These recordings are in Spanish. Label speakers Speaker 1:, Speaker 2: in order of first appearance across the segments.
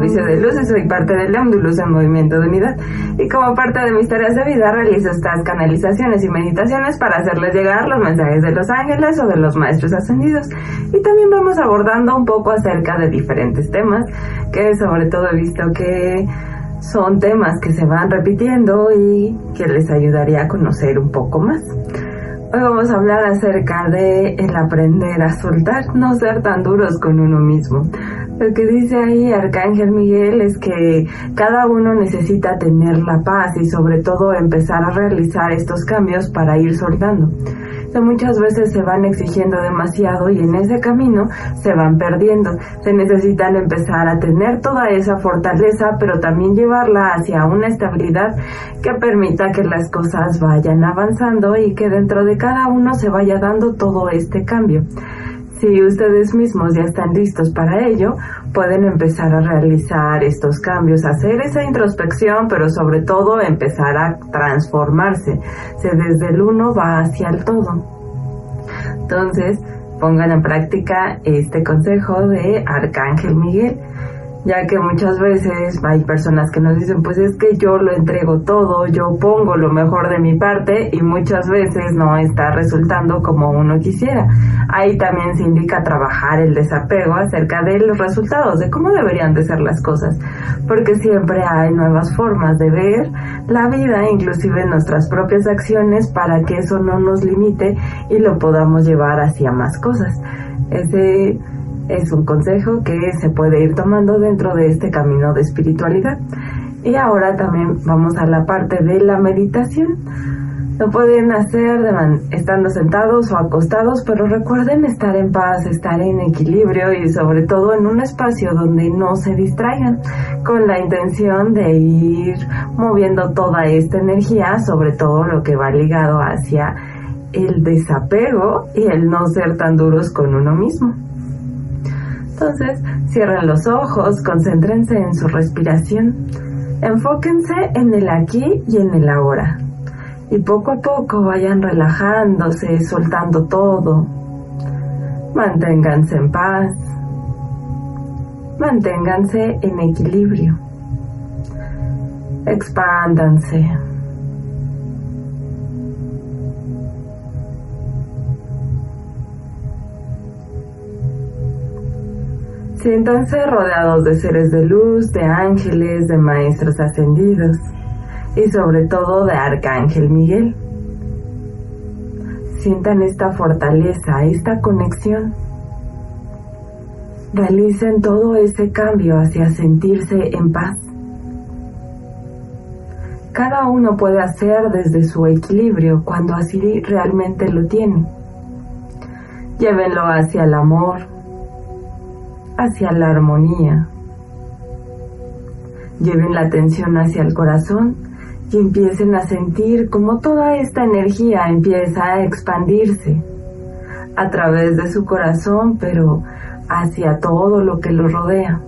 Speaker 1: Servicio de y soy parte del Luz en Movimiento de Unidad. Y como parte de mis tareas de vida realizo estas canalizaciones y meditaciones para hacerles llegar los mensajes de los ángeles o de los maestros ascendidos. Y también vamos abordando un poco acerca de diferentes temas que sobre todo he visto que son temas que se van repitiendo y que les ayudaría a conocer un poco más. Hoy vamos a hablar acerca de el aprender a soltar, no ser tan duros con uno mismo. Lo que dice ahí Arcángel Miguel es que cada uno necesita tener la paz y sobre todo empezar a realizar estos cambios para ir soltando muchas veces se van exigiendo demasiado y en ese camino se van perdiendo. Se necesitan empezar a tener toda esa fortaleza, pero también llevarla hacia una estabilidad que permita que las cosas vayan avanzando y que dentro de cada uno se vaya dando todo este cambio. Si ustedes mismos ya están listos para ello, pueden empezar a realizar estos cambios, hacer esa introspección, pero sobre todo empezar a transformarse. Se desde el uno va hacia el todo. Entonces, pongan en práctica este consejo de Arcángel Miguel ya que muchas veces hay personas que nos dicen, pues es que yo lo entrego todo, yo pongo lo mejor de mi parte y muchas veces no está resultando como uno quisiera. Ahí también se indica trabajar el desapego acerca de los resultados, de cómo deberían de ser las cosas, porque siempre hay nuevas formas de ver la vida, inclusive nuestras propias acciones, para que eso no nos limite y lo podamos llevar hacia más cosas. Ese es un consejo que se puede ir tomando dentro de este camino de espiritualidad. Y ahora también vamos a la parte de la meditación. Lo pueden hacer estando sentados o acostados, pero recuerden estar en paz, estar en equilibrio y sobre todo en un espacio donde no se distraigan, con la intención de ir moviendo toda esta energía, sobre todo lo que va ligado hacia el desapego y el no ser tan duros con uno mismo. Entonces, cierren los ojos, concéntrense en su respiración, enfóquense en el aquí y en el ahora. Y poco a poco vayan relajándose, soltando todo. Manténganse en paz. Manténganse en equilibrio. Expándanse. Siéntanse rodeados de seres de luz, de ángeles, de maestros ascendidos y sobre todo de Arcángel Miguel. Sientan esta fortaleza, esta conexión. Realicen todo ese cambio hacia sentirse en paz. Cada uno puede hacer desde su equilibrio cuando así realmente lo tiene. Llévenlo hacia el amor, hacia la armonía. Lleven la atención hacia el corazón y empiecen a sentir cómo toda esta energía empieza a expandirse a través de su corazón, pero hacia todo lo que lo rodea.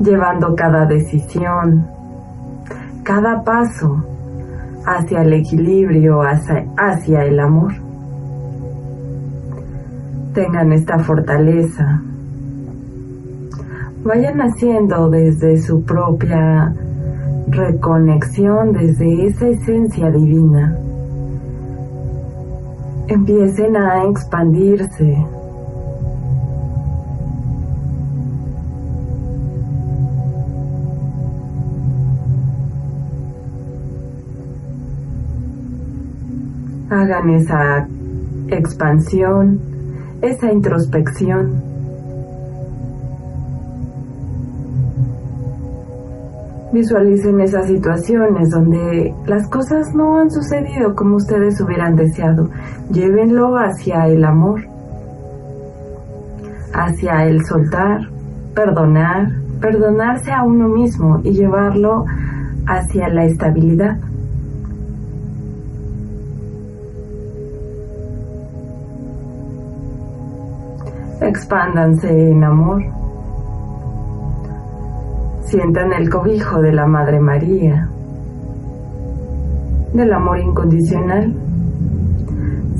Speaker 1: Llevando cada decisión, cada paso hacia el equilibrio, hacia, hacia el amor tengan esta fortaleza. Vayan haciendo desde su propia reconexión, desde esa esencia divina. Empiecen a expandirse. Hagan esa expansión esa introspección. Visualicen esas situaciones donde las cosas no han sucedido como ustedes hubieran deseado. Llévenlo hacia el amor, hacia el soltar, perdonar, perdonarse a uno mismo y llevarlo hacia la estabilidad. Expándanse en amor. Sientan el cobijo de la Madre María, del amor incondicional.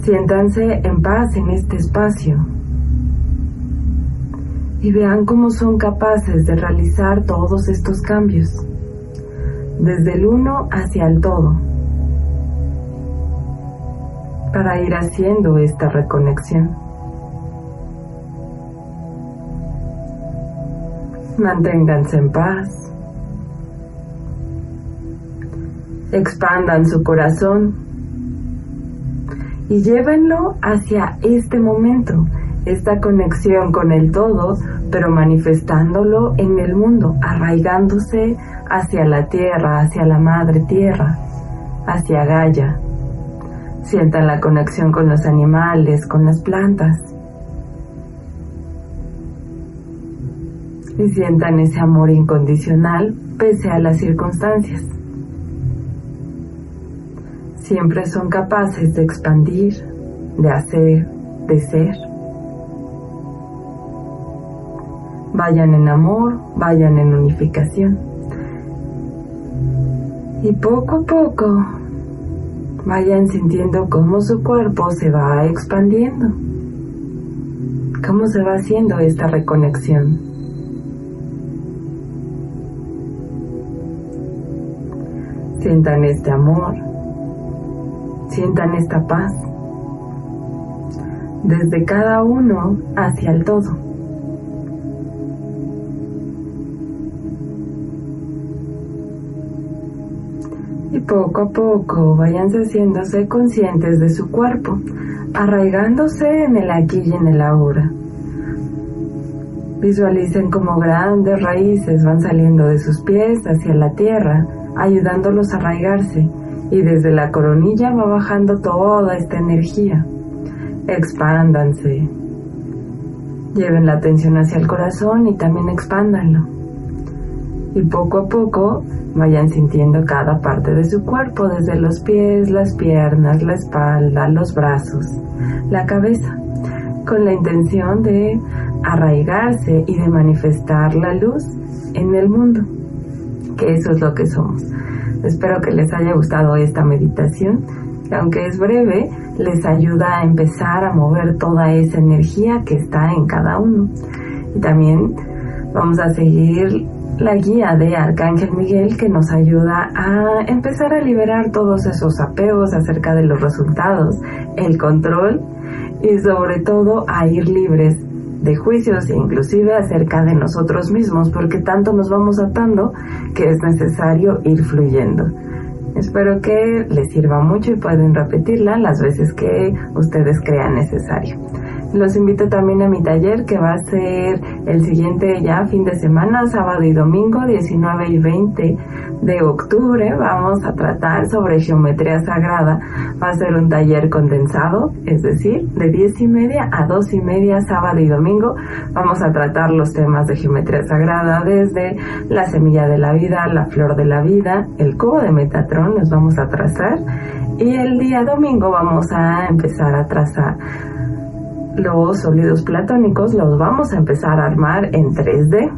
Speaker 1: Siéntanse en paz en este espacio y vean cómo son capaces de realizar todos estos cambios, desde el uno hacia el todo, para ir haciendo esta reconexión. Manténganse en paz. Expandan su corazón y llévenlo hacia este momento esta conexión con el todo, pero manifestándolo en el mundo, arraigándose hacia la tierra, hacia la madre tierra, hacia Gaia. Sientan la conexión con los animales, con las plantas. Y sientan ese amor incondicional pese a las circunstancias. Siempre son capaces de expandir, de hacer, de ser. vayan en amor, vayan en unificación. Y poco a poco vayan sintiendo cómo su cuerpo se va expandiendo, cómo se va haciendo esta reconexión. Sientan este amor, sientan esta paz, desde cada uno hacia el todo. poco a poco váyanse haciéndose conscientes de su cuerpo, arraigándose en el aquí y en el ahora. Visualicen como grandes raíces van saliendo de sus pies hacia la tierra, ayudándolos a arraigarse, y desde la coronilla va bajando toda esta energía. Expándanse. Lleven la atención hacia el corazón y también expándanlo. Y poco a poco Vayan sintiendo cada parte de su cuerpo, desde los pies, las piernas, la espalda, los brazos, la cabeza, con la intención de arraigarse y de manifestar la luz en el mundo, que eso es lo que somos. Espero que les haya gustado esta meditación, que aunque es breve, les ayuda a empezar a mover toda esa energía que está en cada uno. Y también vamos a seguir la guía de Arcángel Miguel que nos ayuda a empezar a liberar todos esos apegos acerca de los resultados, el control y sobre todo a ir libres de juicios e inclusive acerca de nosotros mismos porque tanto nos vamos atando que es necesario ir fluyendo. Espero que les sirva mucho y pueden repetirla las veces que ustedes crean necesario. Los invito también a mi taller que va a ser el siguiente ya fin de semana, sábado y domingo, 19 y 20 de octubre. Vamos a tratar sobre geometría sagrada. Va a ser un taller condensado, es decir, de 10 y media a 2 y media, sábado y domingo. Vamos a tratar los temas de geometría sagrada desde la semilla de la vida, la flor de la vida, el cubo de Metatron, nos vamos a trazar. Y el día domingo vamos a empezar a trazar los sólidos platónicos los vamos a empezar a armar en 3D.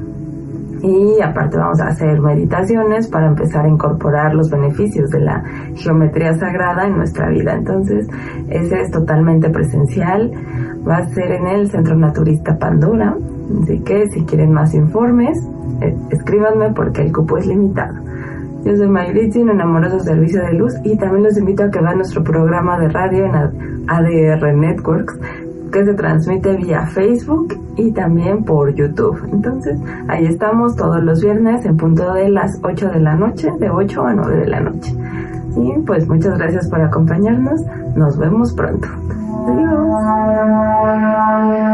Speaker 1: Y aparte vamos a hacer meditaciones para empezar a incorporar los beneficios de la geometría sagrada en nuestra vida. Entonces, ese es totalmente presencial. Va a ser en el Centro Naturista Pandora. Así que si quieren más informes, eh, escríbanme porque el cupo es limitado. Yo soy Mayritzi en Amoroso Servicio de Luz y también los invito a que vean nuestro programa de radio en ADR Networks que se transmite vía Facebook y también por YouTube. Entonces, ahí estamos todos los viernes en punto de las 8 de la noche, de 8 a 9 de la noche. Y pues muchas gracias por acompañarnos. Nos vemos pronto. Adiós.